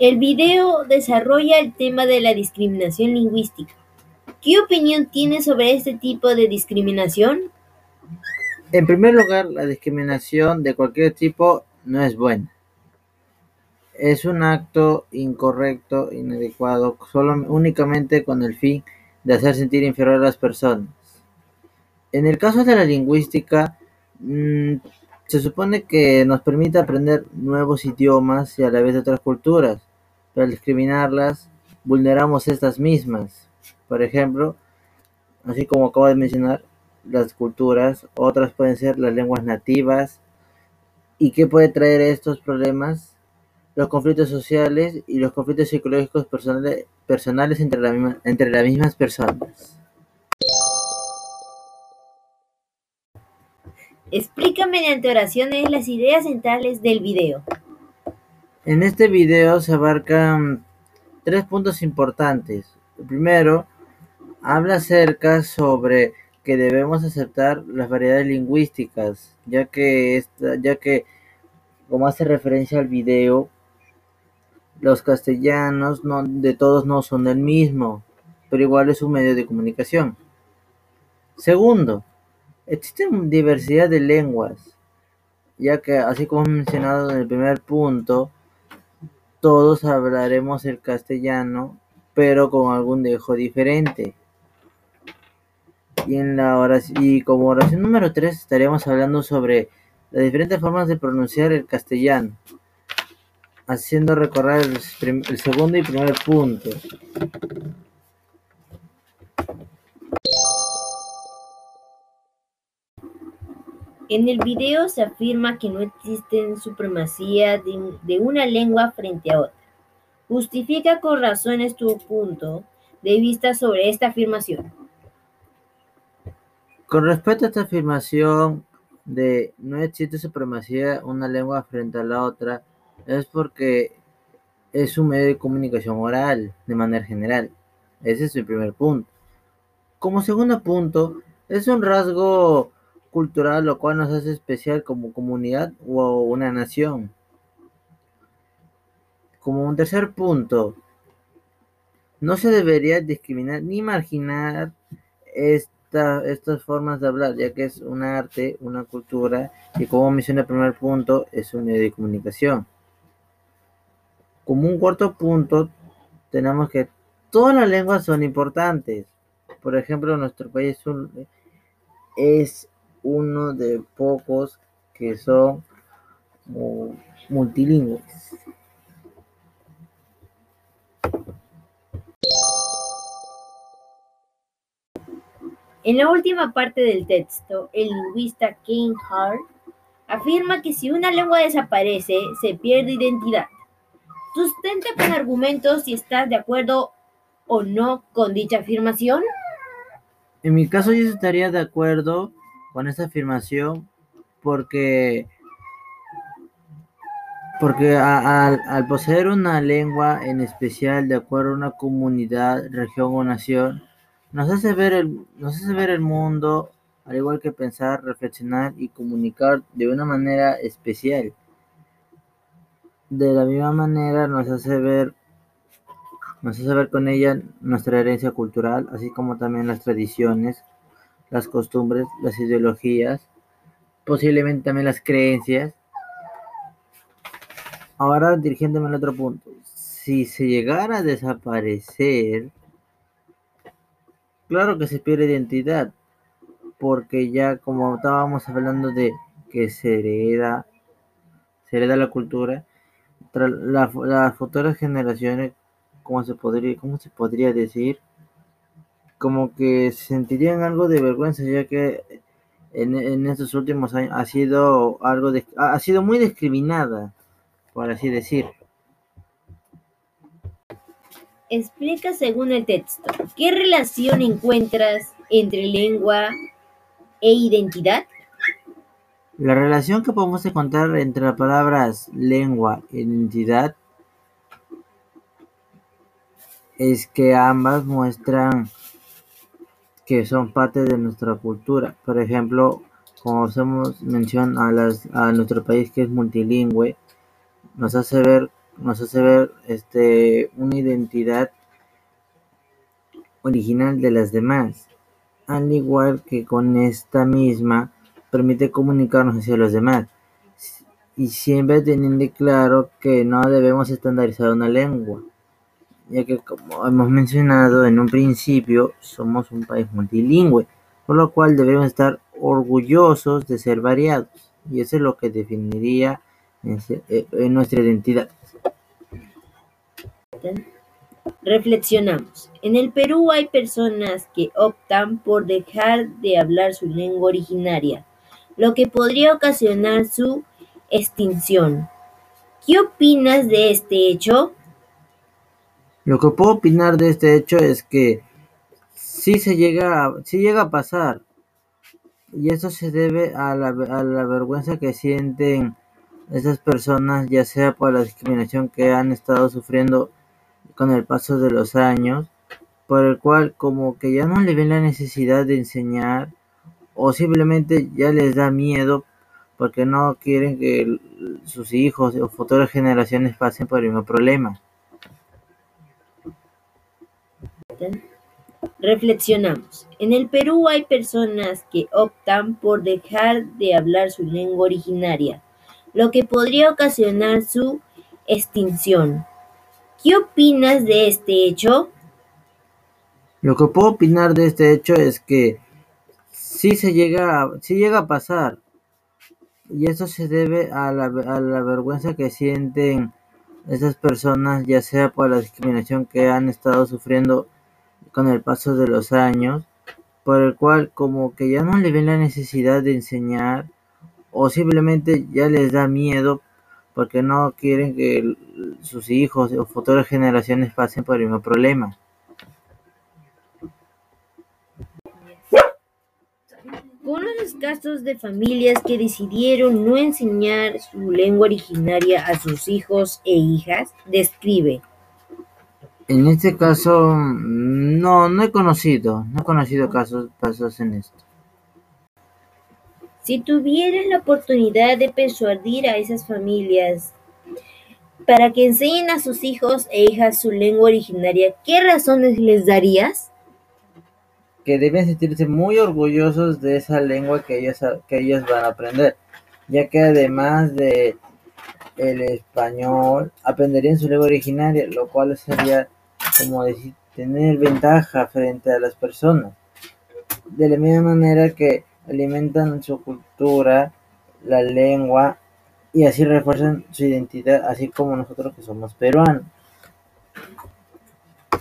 El video desarrolla el tema de la discriminación lingüística. ¿Qué opinión tiene sobre este tipo de discriminación? En primer lugar, la discriminación de cualquier tipo no es buena. Es un acto incorrecto, inadecuado, solo únicamente con el fin de hacer sentir inferior a las personas. En el caso de la lingüística, mm, se supone que nos permite aprender nuevos idiomas y a la vez otras culturas, pero al discriminarlas, vulneramos estas mismas. Por ejemplo, así como acabo de mencionar, las culturas, otras pueden ser las lenguas nativas. ¿Y qué puede traer estos problemas? Los conflictos sociales y los conflictos psicológicos personales, entre las mismas personas. Explica mediante oraciones las ideas centrales del video. En este video se abarcan tres puntos importantes. El primero, habla acerca sobre que debemos aceptar las variedades lingüísticas, ya que, esta, ya que como hace referencia al video, los castellanos no, de todos no son el mismo, pero igual es un medio de comunicación. Segundo, existe diversidad de lenguas, ya que así como mencionado en el primer punto, todos hablaremos el castellano, pero con algún dejo diferente. Y, en la oración, y como oración número 3 estaríamos hablando sobre las diferentes formas de pronunciar el castellano, haciendo recorrer el, el segundo y primer punto. En el video se afirma que no existe supremacía de, una lengua frente a otra. Justifica con razones tu punto de vista sobre esta afirmación. Con respecto a esta afirmación de no existe supremacía una lengua frente a la otra, es porque es un medio de comunicación oral de manera general. Ese es el primer punto. Como segundo punto, es un rasgo cultural lo cual nos hace especial como comunidad o una nación. Como un tercer punto, no se debería discriminar ni marginar este estas formas de hablar, ya que es un arte, una cultura, y como mencioné el primer punto, es un medio de comunicación. Como un cuarto punto, tenemos que todas las lenguas son importantes. Por ejemplo, nuestro país es uno de pocos que son multilingües. En la última parte del texto, el lingüista Ken Hart afirma que si una lengua desaparece, se pierde identidad. Sustenta con argumentos si estás de acuerdo o no con dicha afirmación. En mi caso yo estaría de acuerdo con esa afirmación porque porque al poseer una lengua en especial de acuerdo a una comunidad, región o nación, nos hace ver el, nos hace ver el mundo, al igual que pensar, reflexionar y comunicar de una manera especial. De la misma manera nos hace ver nos hace ver con ella nuestra herencia cultural, así como también las tradiciones, las costumbres, las ideologías, posiblemente también las creencias. Ahora dirigiéndome al otro punto, si se llegara a desaparecer Claro que se pierde identidad, porque ya como estábamos hablando de que se hereda, se hereda la cultura, las futuras generaciones, ¿cómo se podría, cómo se podría decir? Como que sentirían algo de vergüenza, ya que en, estos últimos años ha sido algo de, ha sido muy discriminada, por así decir. Explica según el texto, ¿qué relación encuentras entre lengua e identidad? La relación que podemos encontrar entre las palabras lengua e identidad es que ambas muestran que son parte de nuestra cultura. Por ejemplo, como hacemos mención a, las, a nuestro país que es multilingüe, nos hace ver, este, una identidad original de las demás, al igual que con esta misma permite comunicarnos hacia los demás. Y siempre teniendo claro que no debemos estandarizar una lengua, ya que como hemos mencionado en un principio, somos un país multilingüe, por lo cual debemos estar orgullosos de ser variados, y eso es lo que definiría eh, en nuestra identidad. Reflexionamos. En el Perú hay personas que optan por dejar de hablar su lengua originaria, lo que podría ocasionar su extinción. ¿Qué opinas de este hecho? Lo que puedo opinar de este hecho es que sí se llega a, llega a pasar y eso se debe a la, a la vergüenza que sienten esas personas ya sea por la discriminación que han estado sufriendo con el paso de los años por el cual como que ya no le ven la necesidad de enseñar o simplemente ya les da miedo porque no quieren que sus hijos o futuras generaciones pasen por el mismo problema. Reflexionamos. En el Perú hay personas que optan por dejar de hablar su lengua originaria, lo que podría ocasionar su extinción. ¿Qué opinas de este hecho? Lo que puedo opinar de este hecho es que sí se llega a, sí llega a pasar y eso se debe a la, a la vergüenza que sienten esas personas ya sea por la discriminación que han estado sufriendo con el paso de los años por el cual como que ya no le ven la necesidad de enseñar o simplemente ya les da miedo porque no quieren que sus hijos o futuras generaciones pasen por el mismo problema. ¿Conoces casos de familias que decidieron no enseñar su lengua originaria a sus hijos e hijas? Describe. En este caso, no, no he conocido, no he conocido casos, casos en esto. Si tuvieran la oportunidad de persuadir a esas familias para que enseñen a sus hijos e hijas su lengua originaria, ¿qué razones les darías? que deben sentirse muy orgullosos de esa lengua que ellos, que ellos van a aprender, ya que además de el español aprenderían su lengua originaria, lo cual sería como decir tener ventaja frente a las personas. De la misma manera que alimentan su cultura, la lengua y así refuerzan su identidad, así como nosotros que somos peruanos.